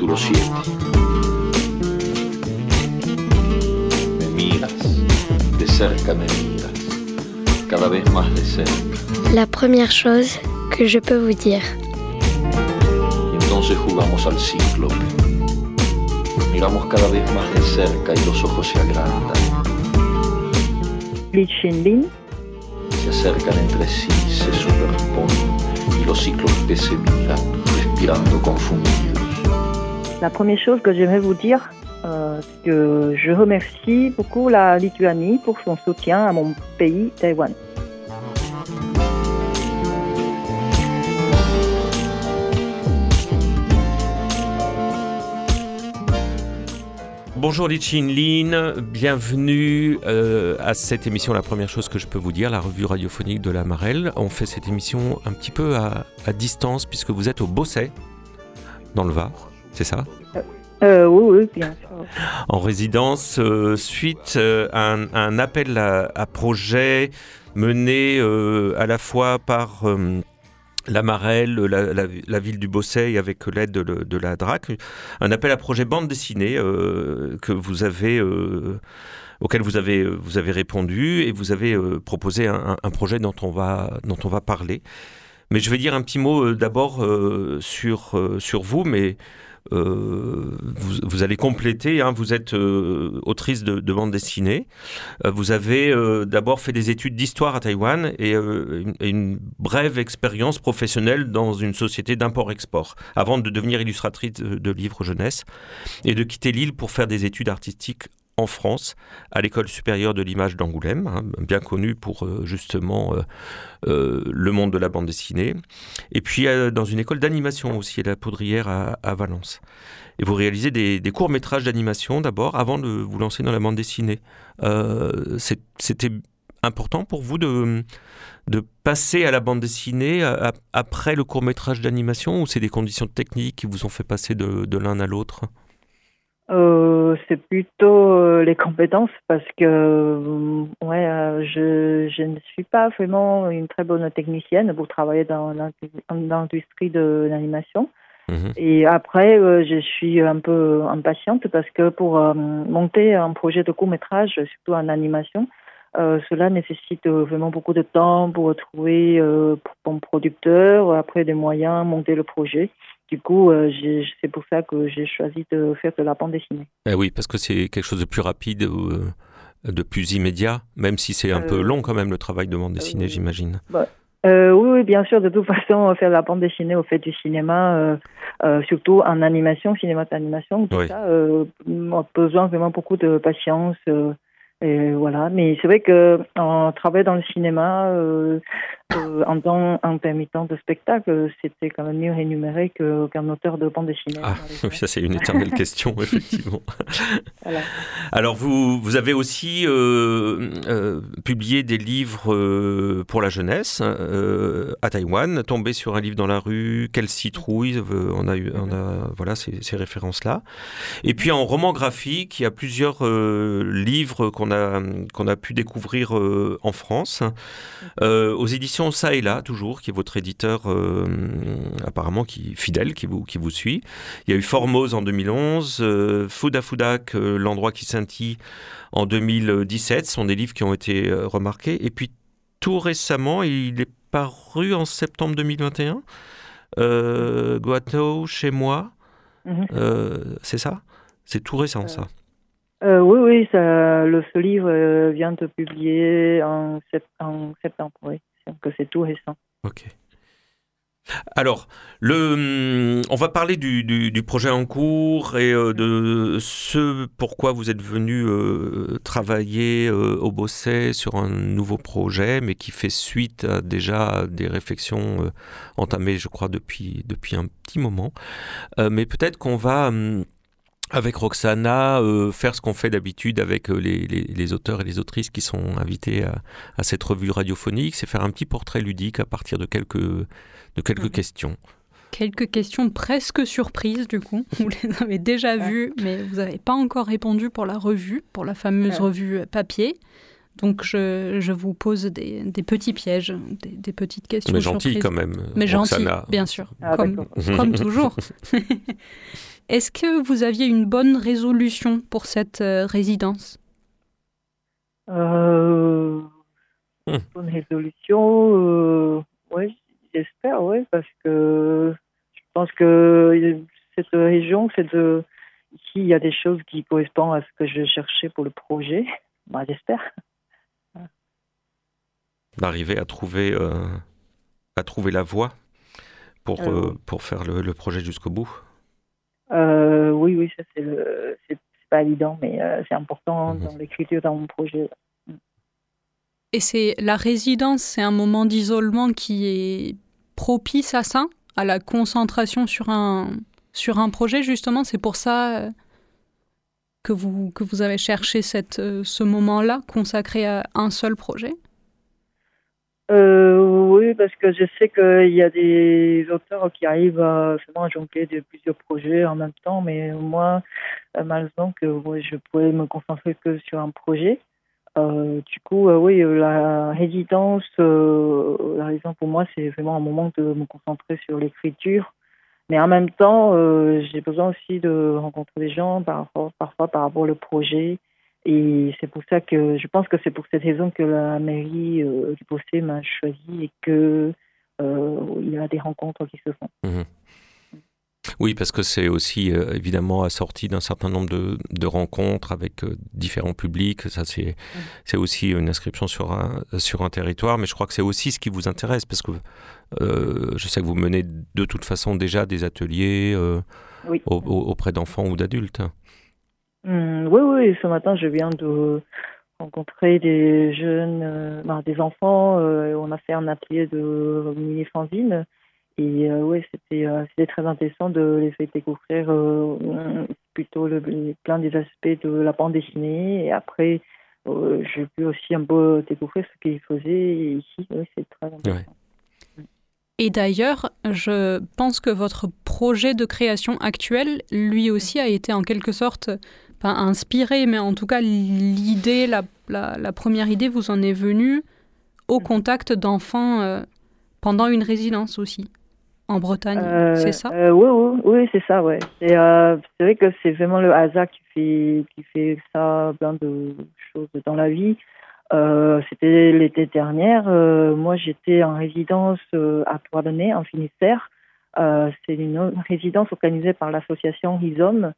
Capítulo 7. Me miras, de cerca me miras, cada vez más de cerca. La première chose que je peux vous dire. Y entonces jugamos al cíclope. Miramos cada vez más de cerca y los ojos se agrandan. Se acercan entre sí, se superponen y los cíclopes se miran, respirando confundidos. La première chose que j'aimerais vous dire, euh, que je remercie beaucoup la Lituanie pour son soutien à mon pays, Taïwan. Bonjour Lichin Lin, bienvenue euh, à cette émission. La première chose que je peux vous dire, la revue radiophonique de la Marelle. On fait cette émission un petit peu à, à distance puisque vous êtes au Bosset, dans le Var, c'est ça Euh, oui, oui, bien sûr. En résidence, euh, suite euh, à un, appel à, à projet mené euh, à la fois par euh, la Marelle, la, la- la ville du Bosset et avec l'aide de, la DRAC, un appel à projet bande dessinée euh, que vous avez, euh, auquel vous avez, vous avez répondu et vous avez euh, proposé un, un- projet dont on va, dont on va parler. Mais je vais dire un petit mot euh, d'abord euh, sur, euh, sur vous, mais euh, vous, vous allez compléter. hein, vous êtes euh, autrice de, de bande dessinée. Euh, vous avez euh, d'abord fait des études d'histoire à Taïwan et euh, une, brève expérience professionnelle dans une société d'import-export, avant de devenir illustratrice de livres jeunesse et de quitter l'île pour faire des études artistiques en France, à l'école supérieure de l'image d'Angoulême, hein, bien connue pour euh, justement euh, euh, le monde de la bande dessinée, et puis dans une école d'animation aussi, à la Poudrière à, Valence. Et vous réalisez des, des courts-métrages d'animation d'abord, avant de vous lancer dans la bande dessinée. C'était important pour vous de, passer à la bande dessinée après le court-métrage d'animation, ou c'est des conditions techniques qui vous ont fait passer de l'un à l'autre? Euh, c'est plutôt euh, les compétences parce que euh, ouais, je, je ne suis pas vraiment une très bonne technicienne pour travailler dans l'indu- dans l'industrie de l'animation. Mhm. Et après, je suis un peu impatiente parce que pour monter un projet de court métrage, surtout en animation, cela nécessite vraiment beaucoup de temps pour trouver euh, bon producteur, après des moyens, monter le projet. Du coup, euh, c'est pour ça que j'ai choisi de faire de la bande dessinée. Eh oui, parce que c'est quelque chose de plus rapide, euh, de plus immédiat, même si c'est un Euh, peu long quand même le travail de bande dessinée, euh, j'imagine. Euh, oui, oui, bien sûr. De toute façon, faire de la bande dessinée au fait du cinéma, euh, surtout en animation, cinéma d'animation, tout Oui. ça, euh, a besoin vraiment beaucoup de patience. Euh, et voilà. Mais c'est vrai que en travaillant dans le cinéma, euh, euh, en tant intermittent de spectacle, c'était quand même mieux rémunéré qu'un auteur de bande dessinée. Ah, ça c'est une éternelle question, effectivement. Voilà. Alors vous, vous avez aussi euh, euh, publié des livres euh, pour la jeunesse euh, à Taïwan, tombé sur un livre dans la rue, Quelle citrouille, euh, on a eu, on a voilà ces, ces références-là. Et puis en roman graphique, il y a plusieurs euh, livres qu'on a qu'on a pu découvrir euh, en France, euh, aux éditions Ça et là toujours, qui est votre éditeur euh, apparemment qui fidèle, qui vous qui vous suit. Il y a eu Formose en 2011, euh, Fouda Foudak, l'endroit qui scintille en 2017. Ce sont des livres qui ont été remarqués. Et puis tout récemment, il est paru en septembre 2021. Euh, Guato, chez moi, Mhm. euh, c'est ça? C'est tout récent ça. Euh, oui, oui, ça, le, ce livre euh, vient de publier en, sept- en septembre, oui. Donc c'est tout récent. Ok. Alors, le, hum, on va parler du, du- projet en cours et euh, de ce pourquoi vous êtes venu travailler au Bosset sur un nouveau projet, mais qui fait suite à déjà des réflexions entamées, je crois, depuis, depuis un petit moment. Mais peut-être qu'on va... avec Roxana, euh, faire ce qu'on fait d'habitude avec euh, les, les- les auteurs et les autrices qui sont invités à, à cette revue radiophonique, c'est faire un petit portrait ludique à partir de quelques, de quelques questions. Quelques questions presque surprises du coup. Vous les avez déjà Ouais. vues, mais vous n'avez pas encore répondu pour la revue, pour la fameuse Ouais. revue papier. Donc je, vous pose des, petits pièges, des, petites questions. Mais gentil quand même. Mais gentil, bien sûr, ah, comme, comme toujours. Est-ce que vous aviez une bonne résolution pour cette euh, résidence? Euh, hmm. Bonne résolution, euh, oui, j'espère, oui, parce que je pense que cette région, cette, ici, il y a des choses qui correspondent à ce que je cherchais pour le projet. Bah, j'espère. D'arriver à trouver, euh, à trouver la voie pour, pour faire le, le projet jusqu'au bout. Euh, oui, oui, ça c'est le, c'est pas évident, mais euh, c'est important mhm. dans l'écriture dans mon projet. Et c'est la résidence, c'est un moment d'isolement qui est propice à ça, à la concentration sur un sur un projet justement? C'est pour ça euh, que vous que vous avez cherché cette ce moment-là consacré à un seul projet? Euh, oui, parce que je sais qu'il y a des auteurs qui arrivent à, à jongler de plusieurs projets en même temps, mais moi, euh, malheureusement, que je pouvais me concentrer que sur un projet. Euh, du coup, oui, la résidence, la raison pour moi, c'est vraiment un moment de me concentrer sur l'écriture. Mais en même temps, j'ai besoin aussi de rencontrer des gens parfois, parfois par rapport au projet. Et c'est pour ça que je pense que c'est pour cette raison que la mairie euh, du Bossé m'a choisi et que euh, il y a des rencontres qui se font. Mhm. Oui, parce que c'est aussi euh, évidemment assorti d'un certain nombre de, de rencontres avec différents publics. Ça, c'est c'est aussi une inscription sur un, sur un territoire, mais je crois que c'est aussi ce qui vous intéresse, parce que je sais que vous menez de toute façon déjà des ateliers auprès d'enfants ou d'adultes. Mmh, oui, oui, ce matin, je viens de rencontrer des jeunes, euh, ben, des enfants. Euh, on a fait un atelier de mini-fanzine. Et euh, oui, c'était c'était très intéressant de les faire découvrir plutôt le, plein des aspects de la bande dessinée. Et après, j'ai pu aussi un peu découvrir ce qu'ils faisaient ici. Oui, c'est très intéressant. Et d'ailleurs, je pense que votre projet de création actuel, lui aussi, a été en quelque sorte pas inspiré, mais en tout cas, l'idée, la, la, première idée vous en est venue au contact d'enfants euh, pendant une résidence aussi, en Bretagne, euh, c'est ça? euh, Oui, oui, oui c'est ça, ouais. C'est vrai que c'est vraiment le hasard qui fait, qui fait ça, plein de choses dans la vie. C'était l'été dernier. moi, j'étais en résidence à Douarnenez, en Finistère. c'est une résidence organisée par l'association Rhizome.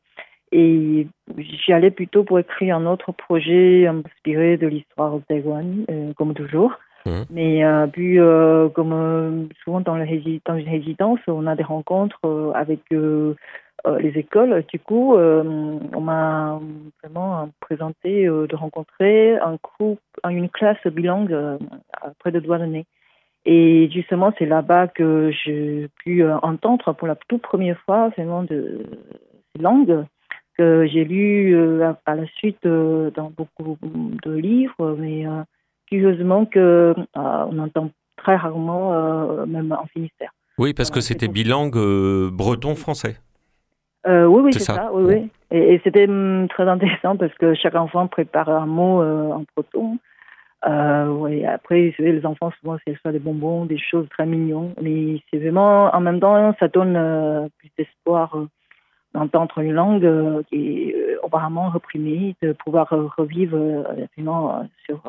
Et j'y allais plutôt pour écrire un autre projet inspiré de l'histoire de Taïwan, euh, comme toujours. Mmh. Mais euh, puis, euh, comme souvent dans, une résidence, on a des rencontres avec les écoles. Du coup, on m'a vraiment présenté de rencontrer un groupe, une classe bilingue près de Douarnenez. Et justement, c'est là-bas que j'ai pu entendre pour la toute première fois vraiment de ces langues que j'ai lu euh, par la suite euh, dans beaucoup de livres, mais euh, curieusement que on entend très rarement, même en Finistère. Oui, parce que c'était bilingue breton-français. oui, oui, c'est ça. oui, oui. Et, c'était hum, très intéressant parce que chaque enfant prépare un mot en breton. après, les enfants, souvent, c'est soit des bonbons, des choses très mignonnes. Mais c'est vraiment, en même temps, ça donne plus d'espoir d'entendre une langue euh, qui est euh, apparemment reprimée, de pouvoir revivre euh, sur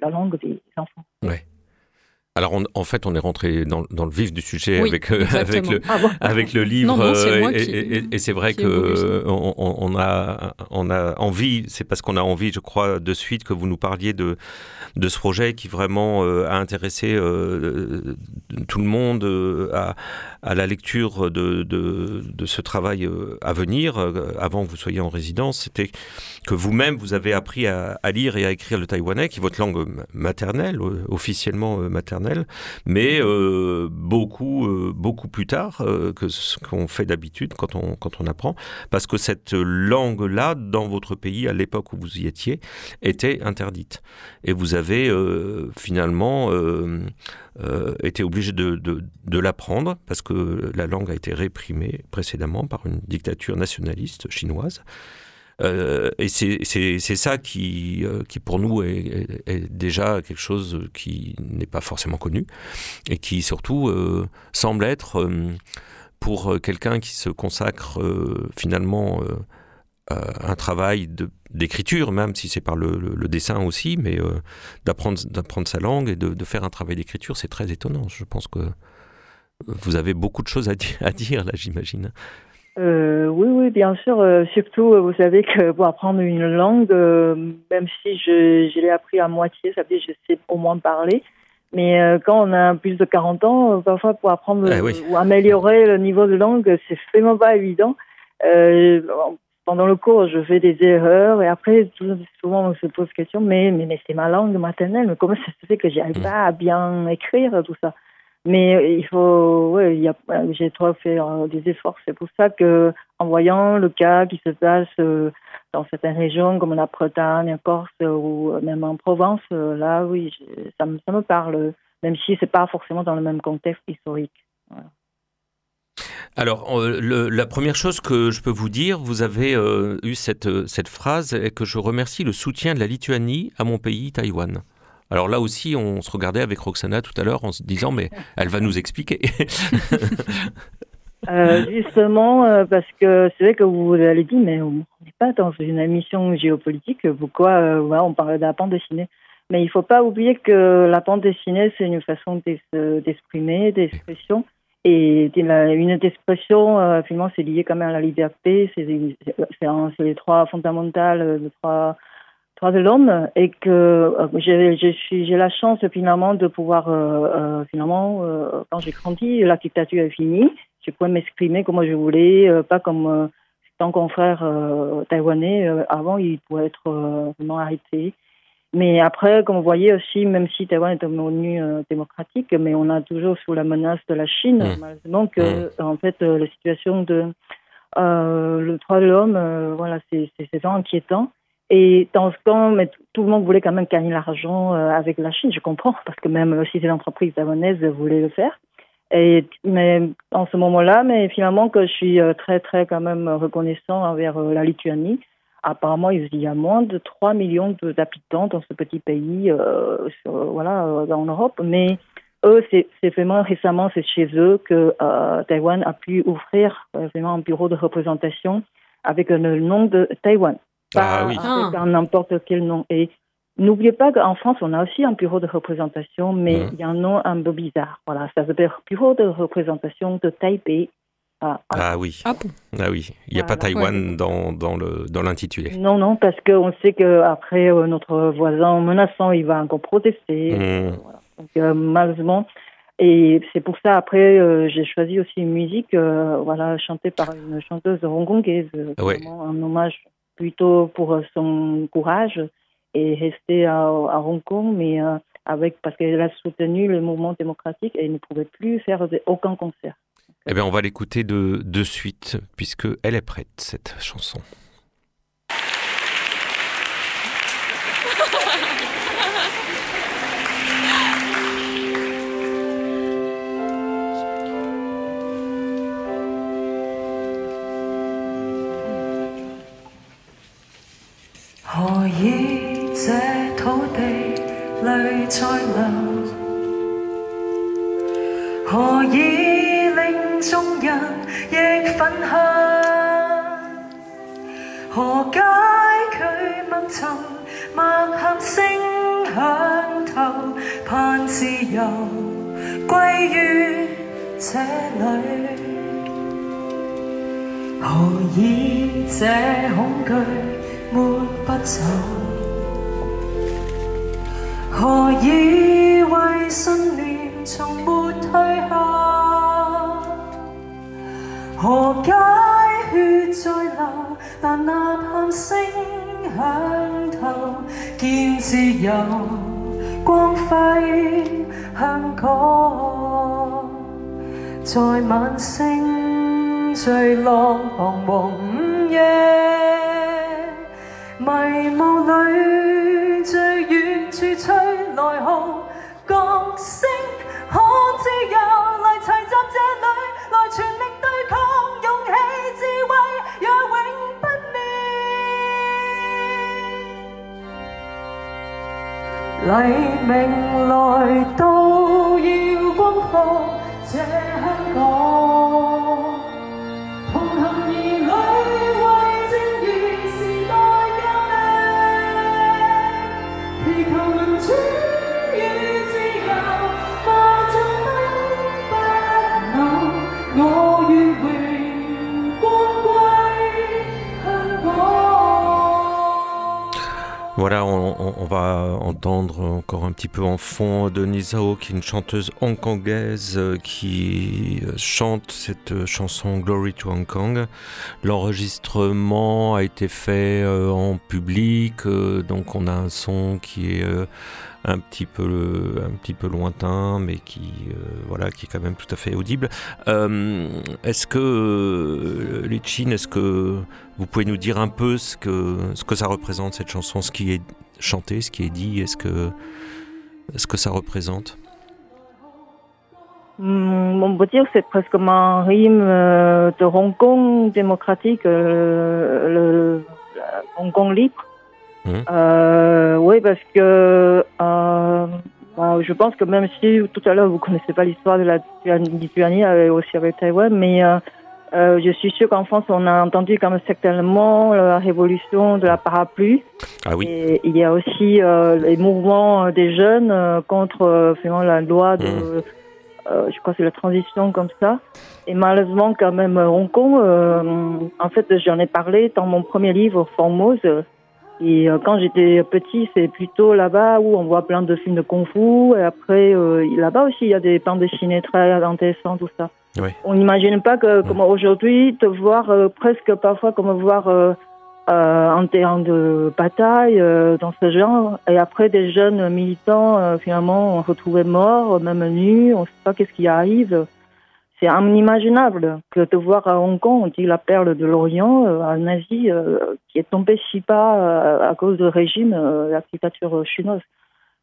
la langue des enfants. Alors en fait, on est rentré dans, le vif du sujet avec, avec, le, ah avec le livre. et, c'est vrai que on, a, on a envie, c'est parce qu'on a envie, je crois, de suite que vous nous parliez de, de ce projet qui vraiment a intéressé tout le monde à, à la lecture de, de, ce travail euh, à venir, euh, avant que vous soyez en résidence, c'était que vous-même, vous avez appris à, lire et à écrire le taïwanais, qui est votre langue maternelle, euh, officiellement maternelle, mais beaucoup, beaucoup plus tard que ce qu'on fait d'habitude quand on, quand on apprend, parce que cette langue-là, dans votre pays, à l'époque où vous y étiez, était interdite. Et vous avez finalement euh, était obligé de, de, l'apprendre parce que la langue a été réprimée précédemment par une dictature nationaliste chinoise. Et c'est ça qui, qui pour nous est, déjà quelque chose qui n'est pas forcément connu et qui surtout semble être pour quelqu'un qui se consacre finalement un travail d'écriture, même si c'est par le, dessin aussi, mais euh, d'apprendre sa langue et de, faire un travail d'écriture, c'est très étonnant. Je pense que vous avez beaucoup de choses à, à dire là, j'imagine. Euh, oui, oui, bien sûr. Euh, surtout, vous savez que pour apprendre une langue, même si je, je l'ai appris à moitié, ça veut dire que je sais au moins parler. Mais quand on a plus de 40 ans, parfois pour apprendre eh ou améliorer le niveau de langue, c'est vraiment pas évident pendant le cours, je fais des erreurs et après, souvent, on se pose question, mais, mais, mais c'est ma langue maternelle, mais comment ça se fait que j'arrive mm. pas à bien écrire tout ça? Mais il faut, ouais, il j'ai trop fait euh, des efforts. C'est pour ça que, en voyant le cas qui se passe euh, dans certaines régions comme la Bretagne, en Corse ou même en Provence, euh, là, oui, ça, me, parle, même si c'est pas forcément dans le même contexte historique. Alors, la première chose que je peux vous dire, vous avez euh, eu cette, cette phrase et que je remercie le soutien de la Lituanie à mon pays, Taïwan. Alors là aussi, on se regardait avec Roxana tout à l'heure en se disant, mais elle va nous expliquer. Euh, justement, euh, parce que c'est vrai que vous avez dit, mais on n'est pas dans une émission géopolitique, pourquoi on parle de la bande dessinée Mais il ne faut pas oublier que la bande dessinée, c'est une façon d'exprimer, d'expression. Et une expression, euh, finalement, c'est lié quand même à la liberté. C'est les trois fondamentales, euh, les trois droits de l'homme. Et que euh, j'ai la chance, finalement, de pouvoir, finalement, quand j'ai grandi, la dictature est finie. Je pouvais m'exprimer comme je voulais, pas comme tant confrère taïwanais. avant, il pouvait être vraiment arrêté. Mais après, comme vous voyez aussi, même si Taïwan est devenu euh, démocratique, mais on a toujours sous la menace de la Chine, mmh. malheureusement que, mmh. en fait, euh, la situation de euh, le droit de l'homme, euh, voilà, c'est vraiment inquiétant. Et dans ce temps, mais tout le monde voulait quand même gagner l'argent avec la Chine, je comprends, parce que même si c'est l'entreprise taïwanaise voulait le faire. Et, mais en ce moment-là, mais finalement que je suis très, très quand même reconnaissant envers la Lituanie, Apparemment, il y a moins de 3 millions d'habitants dans ce petit pays, euh, voilà, euh, en Europe. Mais eux, c'est vraiment récemment, c'est chez eux que euh, Taïwan a pu offrir vraiment un bureau de représentation avec le nom de Taïwan. Ah oui. Avec n'importe quel nom. Et n'oubliez pas qu'en France, on a aussi un bureau de représentation, mais mmh. il y a un nom un peu bizarre. Voilà, ça s'appelle Bureau de représentation de Taipei ah, ah, oui. Ah, ah, oui. Il n'y a pas Taïwan dans, dans, le, dans l'intitulé. Non, non, parce qu'on sait qu'après, euh, notre voisin menaçant, il va encore protester. Hmm. Donc, euh, malheureusement. Et c'est pour ça, après, euh, j'ai choisi aussi une musique voilà, chantée par une chanteuse hongkongaise. Un hommage plutôt pour son courage et rester à, à Hong Kong, mais avec, parce qu'elle a soutenu le mouvement démocratique et elle ne pouvait plus faire aucun concert. Eh bien, on va l'écouter de, de suite, puisque elle est prête, cette chanson. 何以这土地泪在流？何以令众人亦愤恨？何解佢默沉，默喊声响透，盼自由归于这里？何以这恐惧没？不走，何以为信念从没退后？何解血在流，但呐喊声响透，见自由光辉香港，在晚星坠落彷徨午夜。迷雾里最远处吹来号角声可知有来齐集这里来全力对抗勇气智慧也永不灭。黎明来 Voilà, on, va entendre encore un petit peu en fond Denise Hao, qui est une chanteuse hongkongaise euh, qui euh, chante cette euh, chanson Glory to Hong Kong. L'enregistrement a été fait en public, donc on a un son qui est un petit peu un petit peu lointain, mais qui voilà, qui est quand même tout à fait audible. Est-ce que Lichin, est-ce que vous pouvez nous dire un peu ce que, ce que ça représente cette chanson, ce qui est chanté, ce qui est dit, est-ce que, ce que ça représente? Hum, on peut dire que c'est presque comme un rime euh, de Hong Kong démocratique, euh, le, le Hong Kong libre. Mhm. Euh, oui, parce que euh, bah, je pense que même si tout à l'heure vous connaissez pas l'histoire de la Lituanie- aussi avec Taïwan, mais euh, euh, je suis sûre qu'en France on a entendu quand même certainement la révolution de la parapluie. Ah oui, Et il y a aussi euh, les mouvements euh, des jeunes euh, contre euh, finalement, la loi de, euh, je crois que c'est la transition comme ça. Et malheureusement quand même euh, Hong Kong, euh, en fait j'en ai parlé dans mon premier livre Formose. Et euh, quand j'étais petit, c'est plutôt là-bas où on voit plein de films de kung-fu. Et après, euh, là-bas aussi, il y a des bandes dessinées très intéressantes, tout ça. On n'imagine pas que, comme aujourd'hui, te voir euh, presque parfois comme voir euh, euh, un terrain de bataille euh, dans ce genre. Et après, des jeunes militants, finalement, on retrouvait morts, même nus. On ne sait pas qu'est-ce qui arrive. C'est inimaginable que de voir à Hong Kong, on dit la perle de l'Orient, un Asie qui est tombé si bas à cause du régime, la dictature chinoise.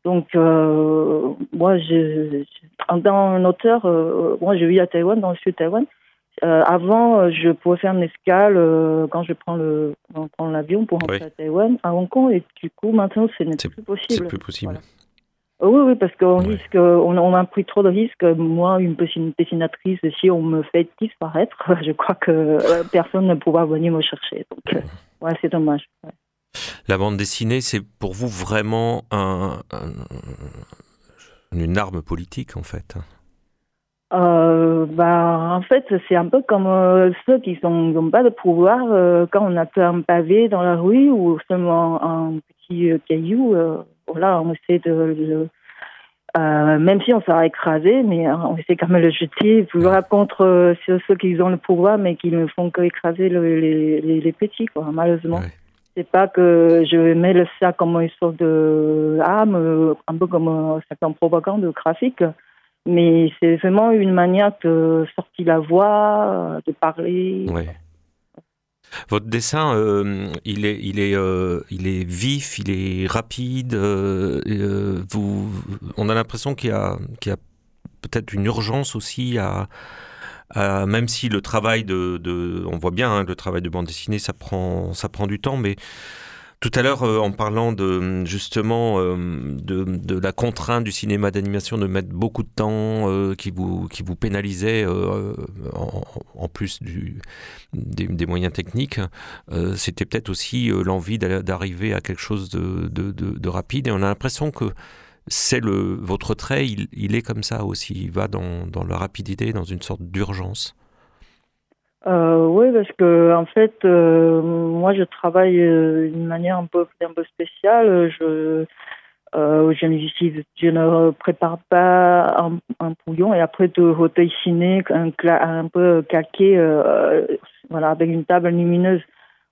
Donc, euh, moi, je, tant un auteur, euh, moi, je vis à Taïwan, dans le sud de Taïwan. Euh, avant, je pouvais faire une escale quand je prends le prends l'avion pour rentrer Oui. à Taïwan, à Hong Kong, et du coup, maintenant, ce n'est C'est- plus c'est possible. plus possible. Voilà. Oui, oui, parce qu'on risque, on, on a pris trop de risques. Moi, une dessinatrice, si on me fait disparaître, je crois que personne ne pourra venir me chercher. Donc, ouais, c'est dommage. ouais. La bande dessinée, c'est pour vous vraiment un, un- une arme politique en fait. Euh, bah, en fait, c'est un peu comme euh, ceux qui n'ont pas de pouvoir euh, quand on a un pavé dans la rue ou seulement un petit caillou. voilà, on essaie de le. même si on s'est écrasé, mais euh, on essaie quand même de le jeter. Toujours contre ceux, ceux qui ont le pouvoir, mais qui ne font que écraser le- les, les, les petits, quoi, malheureusement. Ouais. C'est pas que je mets le ça comme une sorte de arme, euh, un peu comme un certain propagande graphique, mais c'est vraiment une manière de sortir la voix, euh, de parler. Votre dessin, euh, il est, il est, euh, il est vif, il est rapide. euh, euh, vous, on a l'impression qu'il y a, y a peut-être une urgence aussi à, à- même si le travail de, on voit bien, hein, le travail de bande dessinée, ça prend, ça prend du temps, mais tout à l'heure, euh, en parlant de justement euh, de, la contrainte du cinéma d'animation de mettre beaucoup de temps, euh, qui vous qui vous pénalisait euh, en, plus des, moyens techniques, euh, c'était peut-être aussi euh, l'envie d'arriver à quelque chose de rapide. Et on a l'impression que c'est le votre trait, il, il est comme ça aussi. Il va dans, dans la rapidité, dans une sorte d'urgence. Euh, oui, parce que en fait, euh, moi, je travaille euh, d'une manière un peu, un peu spéciale. Je, ne, je ne prépare pas un, un bouillon et après de redessiner un, un peu calqué, euh, voilà, avec une table lumineuse.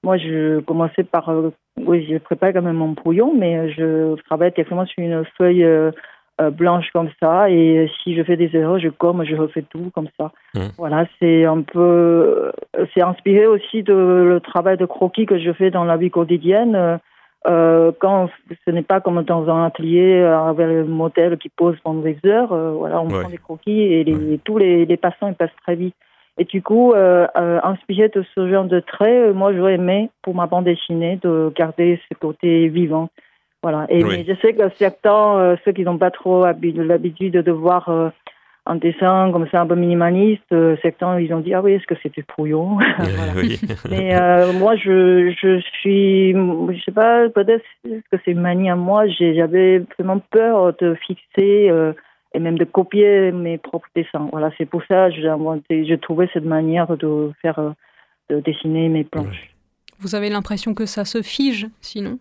Moi, je commençais par, euh, oui, je prépare quand même mon bouillon, mais je travaille directement sur une feuille euh, euh, blanche comme ça. Et si je fais des erreurs, je gomme, je refais tout comme ça. Voilà, c'est un peu, c'est inspiré aussi de le travail de croquis que je fais dans la vie quotidienne. Euh, quand ce n'est pas comme dans un atelier euh, avec le modèle qui pose pendant des heures, euh, voilà, on Ouais. prend des croquis et les, tous les, les passants ils passent très vite. Et du coup, euh, euh, inspiré de ce genre de traits, euh, moi j'aurais aimé pour ma bande dessinée de garder ce côté vivant. Voilà. Et Oui. je sais que certains, euh, ceux qui n'ont pas trop habi- l'habitude de voir euh, un dessin comme ça un peu minimaliste, euh, certains ils ont dit ah oui est-ce que c'est du brouillon? Mais euh, moi, je, je suis, je sais pas, peut-être que c'est une manie à moi? J'avais vraiment peur de fixer euh, et même de copier mes propres dessins. Voilà, c'est pour ça que j'ai inventé, j'ai trouvé cette manière de faire, euh, de dessiner mes planches. Vous avez l'impression que ça se fige, sinon?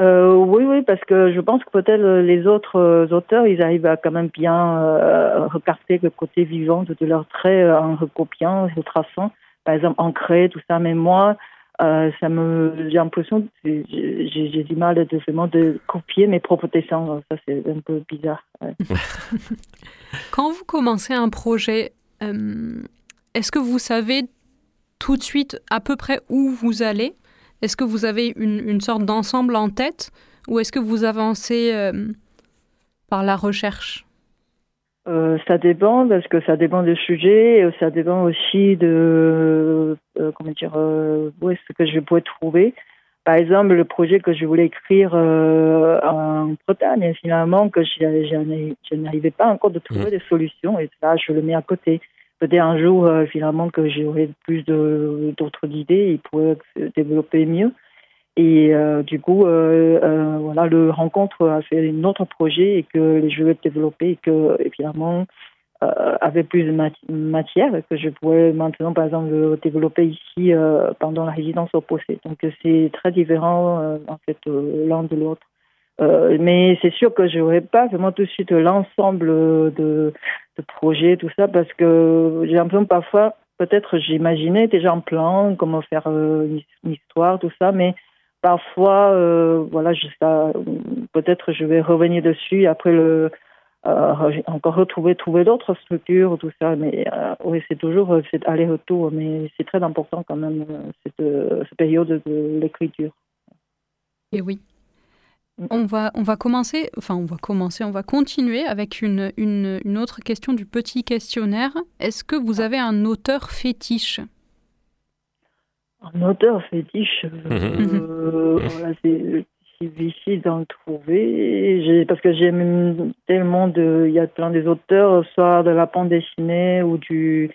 Euh, oui, oui, parce que je pense que peut-être les autres euh, auteurs, ils arrivent à quand même bien euh, recarter le côté vivant de, leurs traits en recopiant, en traçant, par exemple ancré, tout ça. Mais moi, euh, ça me, j'ai l'impression, j'ai du mal de vraiment de copier mes propres dessins. Ça, c'est un peu bizarre. Quand vous commencez un projet, euh, est-ce que vous savez tout de suite à peu près où vous allez? Est-ce que vous avez une, une sorte d'ensemble en tête? Ou est-ce que vous avancez euh, par la recherche? Euh, ça dépend parce que ça dépend du sujet, et ça dépend aussi de euh, comment dire euh, où est-ce que je pourrais trouver. Par exemple, le projet que je voulais écrire en Bretagne, finalement, que je, n'arrivais pas encore de trouver des solutions, et là, je le mets à côté. Peut-être un jour, finalement, que j'aurai plus d'autres idées, il pourrait se développer mieux. Et euh, du coup, euh, euh, voilà, le rencontre a fait un autre projet et que je vais développer et que évidemment euh, avait plus de mat- matière et que je pourrais maintenant, par exemple, le développer ici euh, pendant la résidence opposée. Donc euh, c'est très différent euh, en fait l'un de l'autre. Mais c'est sûr que je n'aurai pas vraiment tout de suite l'ensemble de, de projets, tout ça, parce que j'ai l'impression parfois, peut-être j'imaginais déjà un plan, comment faire une histoire, tout ça, mais parfois, euh, voilà, peut-être je vais revenir dessus après le, euh, re- encore retrouver trouver d'autres structures, tout ça. Mais euh, oui, c'est toujours euh, aller-retour, mais c'est très important quand même cette, cette période de l'écriture. Et oui. Mm. On va, on va commencer, enfin on va commencer, on va continuer avec une, une, une autre question du petit questionnaire. Est-ce que vous avez un auteur fétiche? Un auteur fétiche, euh, voilà, c'est difficile d'en trouver. J'ai- Parce que j'aime tellement de. Il y a plein des auteurs, soit de la bande dessinée ou du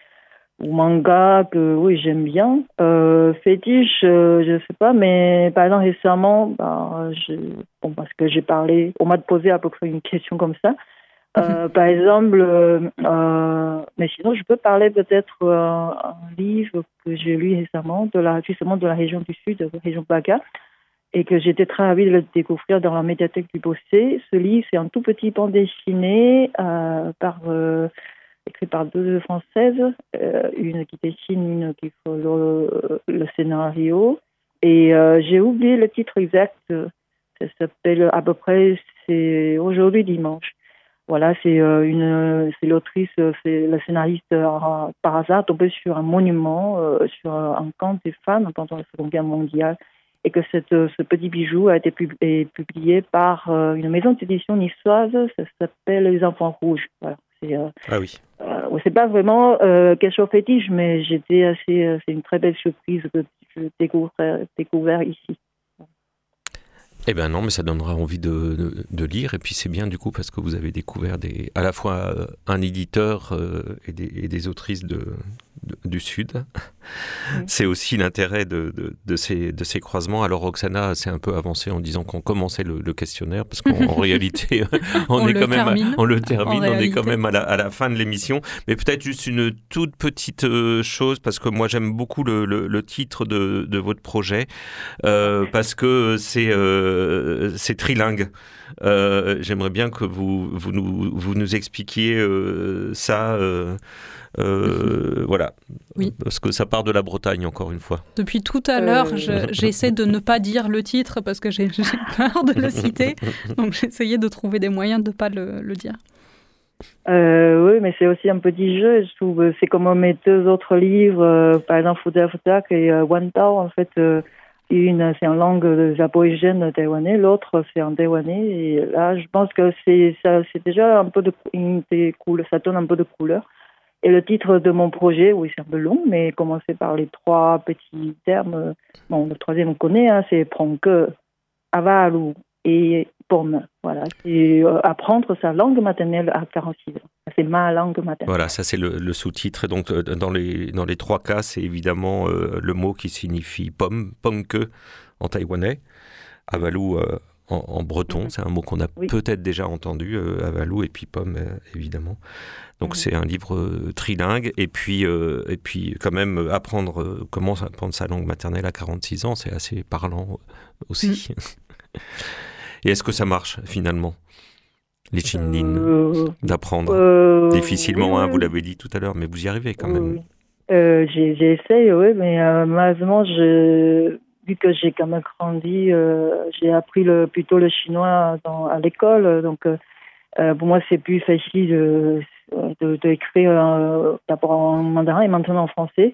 ou manga, que oui, j'aime bien. Euh, fétiche, euh, je sais pas, mais par exemple, récemment, ben, je, bon, parce que j'ai parlé, on m'a posé à peu près une question comme ça. Euh, par exemple, euh, euh, mais sinon, je peux parler peut-être euh, un livre que j'ai lu récemment, de la, justement de la région du Sud, de la région Baga, et que j'étais très ravie de le découvrir dans la médiathèque du Bossé. Ce livre, c'est un tout petit bande dessiné euh, par, euh, écrit par deux Françaises, une qui dessine, une qui fait le, le scénario. Et euh, j'ai oublié le titre exact. Ça s'appelle à peu près, c'est aujourd'hui dimanche. Voilà, c'est euh, une, c'est l'autrice, euh, c'est la scénariste euh, par hasard tombée sur un monument, euh, sur un camp des femmes pendant la Seconde Guerre mondiale, et que cette, euh, ce petit bijou a été pub- est publié par euh, une maison d'édition niçoise, ça s'appelle Les Enfants Rouges. Voilà, c'est euh, Ah oui. euh, c'est pas vraiment euh, quelque chose fétiche, mais j'étais assez, euh, c'est une très belle surprise que je découvre, découvert ici. Eh ben non, mais ça donnera envie de, de- lire. Et puis c'est bien du coup parce que vous avez découvert des, à la fois euh, un éditeur euh, et, des, et des autrices de- du Sud. C'est aussi l'intérêt de, de, de ces, de ces croisements. Alors Roxana s'est un peu avancée en disant qu'on commençait le, le questionnaire parce qu'en en réalité, on, On est le quand même, à- termine, on le termine, en on est quand même à la, à la fin de l'émission. Mais peut-être juste une toute petite euh, chose parce que moi j'aime beaucoup le, le- le titre de, de votre projet euh, parce que c'est euh, c'est trilingue. Euh, J'aimerais bien que vous, vous, nous, vous nous expliquiez ça. Euh, euh, voilà. Oui. Parce que ça part de la Bretagne, encore une fois. Depuis tout à Euh. l'heure, je- j'essaie de ne pas dire le titre parce que j'ai peur de le citer. Donc j'ai essayé de trouver des moyens de ne pas le, le dire. Euh, oui, mais c'est aussi un petit jeu, je trouve. C'est comme mes deux autres livres, euh, par exemple Fuda Fudak et euh, Tao, en fait. euh, une, c'est en langue aborigène taïwanais, l'autre, c'est en taïwanais. Et là, je pense que c'est, déjà un peu de, une des couleurs, ça donne un peu de couleur. Et le titre de mon projet, oui, c'est un peu long, mais commencer par les trois petits termes. Bon, le troisième, on connaît, hein, c'est Pronke, Avalu et pomme. Voilà, c'est euh, apprendre sa langue maternelle à 46 ans. C'est ma langue maternelle. Voilà, ça c'est le, sous-titre. Donc euh, dans les, dans les trois cas, c'est évidemment euh, le mot qui signifie pomme, pomme que en taïwanais, avalou en, en breton. Mhm. C'est un mot qu'on a Oui. peut-être déjà entendu, euh, avalou et puis pomme euh, évidemment. Donc Mhm. c'est un livre euh, trilingue et puis euh, et puis quand même apprendre comment apprendre sa langue maternelle à 46 ans, c'est assez parlant aussi. et est-ce que ça marche finalement les chinlin Euh, d'apprendre? difficilement hein, vous l'avez dit tout à l'heure mais vous y arrivez quand même. J'essaye, oui, mais malheureusement, je, vu que j'ai quand même grandi, euh, j'ai appris le, plutôt le chinois dans, à l'école. Donc, euh, euh, pour moi, c'est plus facile de, de, de écrire euh, d'abord en mandarin et maintenant en français.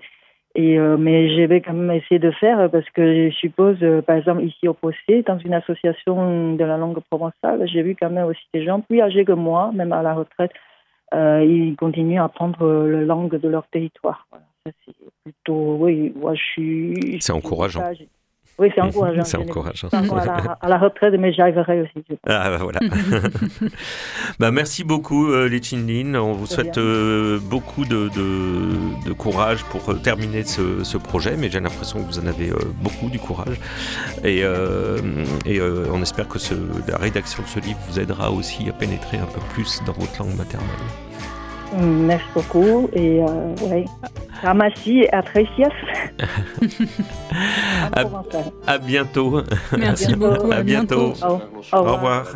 Et, mais je vais quand même essayer de faire parce que je suppose, par exemple, ici au Possé, dans une association de la langue provençale, j'ai vu quand même aussi des gens plus âgés que moi, même à la retraite, ils continuent à apprendre la langue de leur territoire. Voilà. Ça, c'est plutôt, oui, moi je suis. C'est encourageant. Oui, c'est encourageant. C'est encourageant. à la, à la retraite, mais j'y arriverai aussi. Ah bah voilà. bah, merci beaucoup euh, les Chinlin. On vous souhaite euh, beaucoup de, de- de courage pour euh, terminer ce, ce projet, mais j'ai l'impression que vous en avez euh, beaucoup du courage. Et, et on espère que ce- la rédaction de ce livre vous aidera aussi à pénétrer un peu plus dans votre langue maternelle. Mm, Merci beaucoup. Et euh, ouais. Ramassi et Atrecias. À-. À bientôt. Merci beaucoup. À À bientôt. bientôt. Au- au Au revoir. revoir.